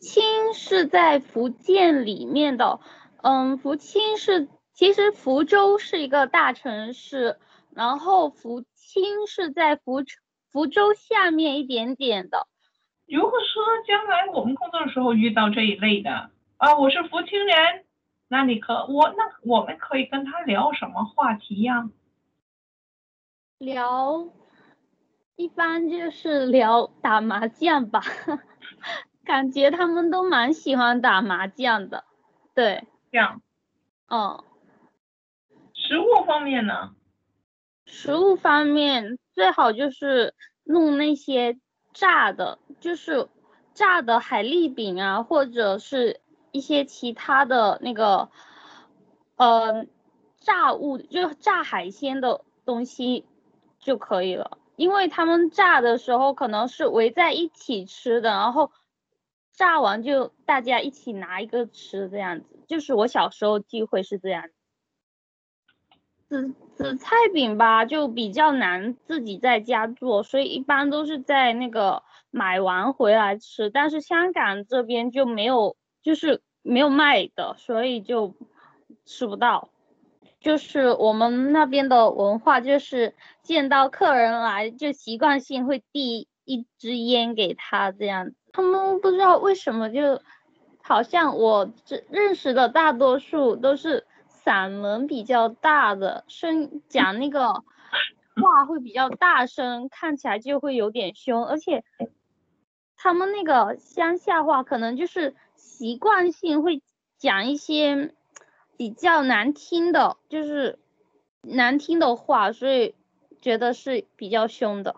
清是在福建里面的，嗯，福清是其实福州是一个大城市，然后福清是在福福州下面一点点的。如果说将来我们工作的时候遇到这一类的啊，我是福清人，那你可我那我们可以跟他聊什么话题呀？聊，一般就是聊打麻将吧。感觉他们都蛮喜欢打麻将的，对，这样，嗯，食物方面呢？食物方面最好就是弄那些炸的，就是炸的海蛎饼啊，或者是一些其他的那个，呃，炸物，就炸海鲜的东西就可以了，因为他们炸的时候可能是围在一起吃的，然后。炸完就大家一起拿一个吃，这样子，就是我小时候聚会是这样。紫紫菜饼吧，就比较难自己在家做，所以一般都是在那个买完回来吃。但是香港这边就没有，就是没有卖的，所以就吃不到。就是我们那边的文化，就是见到客人来就习惯性会递一支烟给他这样。他们不知道为什么，就好像我这认识的大多数都是嗓门比较大的，声讲那个话会比较大声，看起来就会有点凶，而且他们那个乡下话可能就是习惯性会讲一些比较难听的，就是难听的话，所以觉得是比较凶的。